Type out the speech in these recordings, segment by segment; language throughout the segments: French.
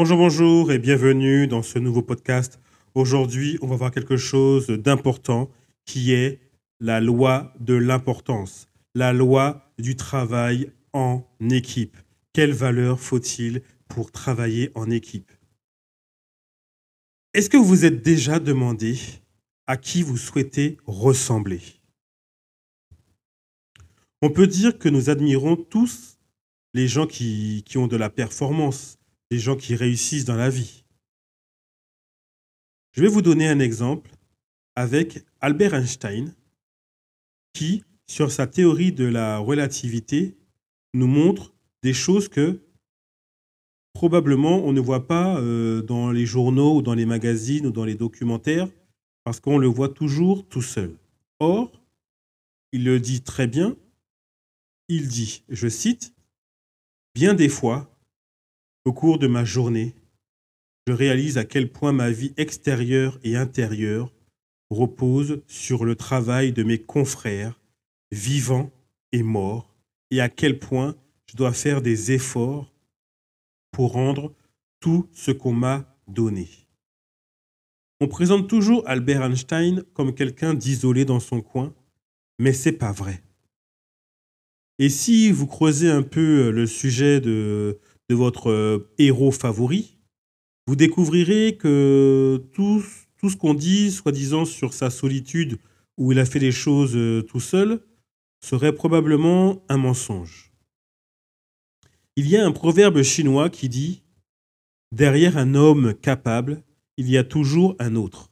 Bonjour, bonjour et bienvenue dans ce nouveau podcast. Aujourd'hui, on va voir quelque chose d'important qui est la loi de l'importance, la loi du travail en équipe. Quelle valeur faut-il pour travailler en équipe? Est-ce que vous vous êtes déjà demandé à qui vous souhaitez ressembler? On peut dire que nous admirons tous les gens qui, qui ont de la performance, les gens qui réussissent dans la vie. Je vais vous donner un exemple avec Albert Einstein, qui, sur sa théorie de la relativité, nous montre des choses que probablement on ne voit pas euh, dans les journaux ou dans les magazines ou dans les documentaires, parce qu'on le voit toujours tout seul. Or, il le dit très bien, il dit, je cite, Bien des fois, au cours de ma journée, je réalise à quel point ma vie extérieure et intérieure repose sur le travail de mes confrères, vivants et morts, et à quel point je dois faire des efforts pour rendre tout ce qu'on m'a donné. On présente toujours Albert Einstein comme quelqu'un d'isolé dans son coin, mais c'est pas vrai. Et si vous creusez un peu le sujet de, de votre héros favori, vous découvrirez que tout, tout ce qu'on dit, soi-disant, sur sa solitude, où il a fait les choses euh, tout seul, serait probablement un mensonge. Il y a un proverbe chinois qui dit ⁇ Derrière un homme capable, il y a toujours un autre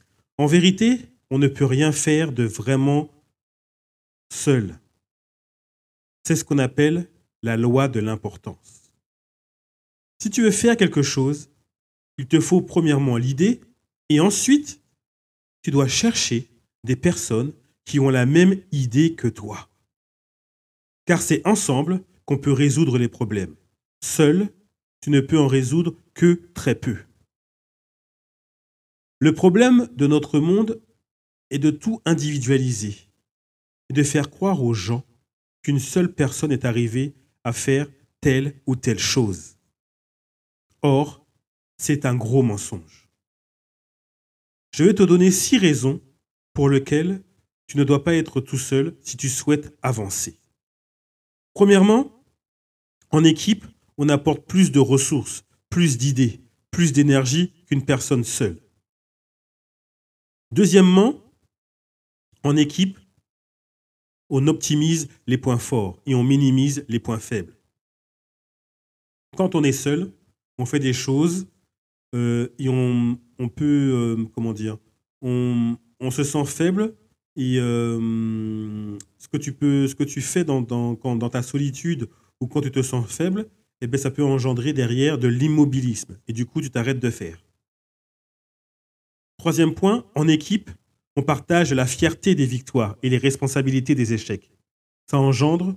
⁇ En vérité, on ne peut rien faire de vraiment seul. C'est ce qu'on appelle la loi de l'importance. Si tu veux faire quelque chose, il te faut premièrement l'idée et ensuite, tu dois chercher des personnes qui ont la même idée que toi. Car c'est ensemble qu'on peut résoudre les problèmes. Seul, tu ne peux en résoudre que très peu. Le problème de notre monde est de tout individualiser et de faire croire aux gens qu'une seule personne est arrivée à faire telle ou telle chose. Or, c'est un gros mensonge. Je vais te donner six raisons pour lesquelles tu ne dois pas être tout seul si tu souhaites avancer. Premièrement, en équipe, on apporte plus de ressources, plus d'idées, plus d'énergie qu'une personne seule. Deuxièmement, en équipe, on optimise les points forts et on minimise les points faibles. Quand on est seul, on fait des choses euh, et on, peut, euh, comment dire, on, se sent faible et euh, ce, que tu peux, ce que tu fais dans, dans, dans ta solitude ou quand tu te sens faible, eh bien, ça peut engendrer derrière de l'immobilisme et du coup, tu t'arrêtes de faire. Troisième point, en équipe, on partage la fierté des victoires et les responsabilités des échecs. Ça engendre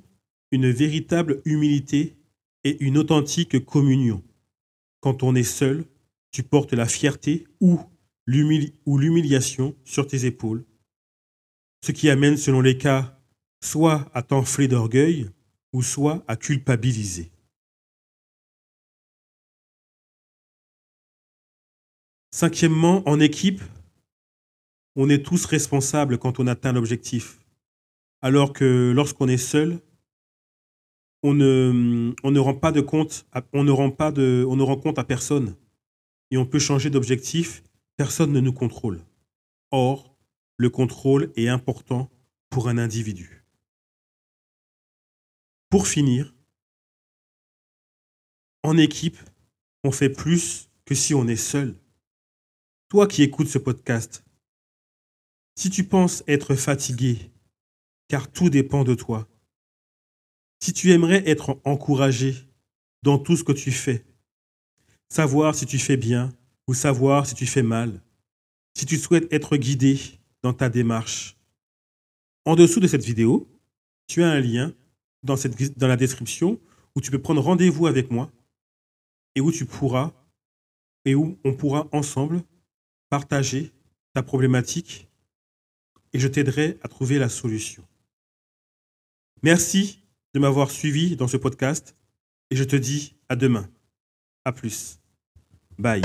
une véritable humilité et une authentique communion. Quand on est seul, tu portes la fierté ou l'humiliation sur tes épaules, ce qui amène, selon les cas, soit à t'enfler d'orgueil ou soit à culpabiliser. Cinquièmement, en équipe, on est tous responsables quand on atteint l'objectif, alors que lorsqu'on est seul, on ne, rend pas de compte, pas rend compte à personne et on peut changer d'objectif, personne ne nous contrôle. Or, le contrôle est important pour un individu. Pour finir, en équipe, on fait plus que si on est seul. Toi qui écoutes ce podcast, si tu penses être fatigué, car tout dépend de toi, si tu aimerais être encouragé dans tout ce que tu fais, savoir si tu fais bien ou savoir si tu fais mal, si tu souhaites être guidé dans ta démarche. En dessous de cette vidéo, tu as un lien dans, la description où tu peux prendre rendez-vous avec moi et où tu pourras et où on pourra ensemble partager ta problématique et je t'aiderai à trouver la solution. Merci de m'avoir suivi dans ce podcast et je te dis à demain. À plus. Bye.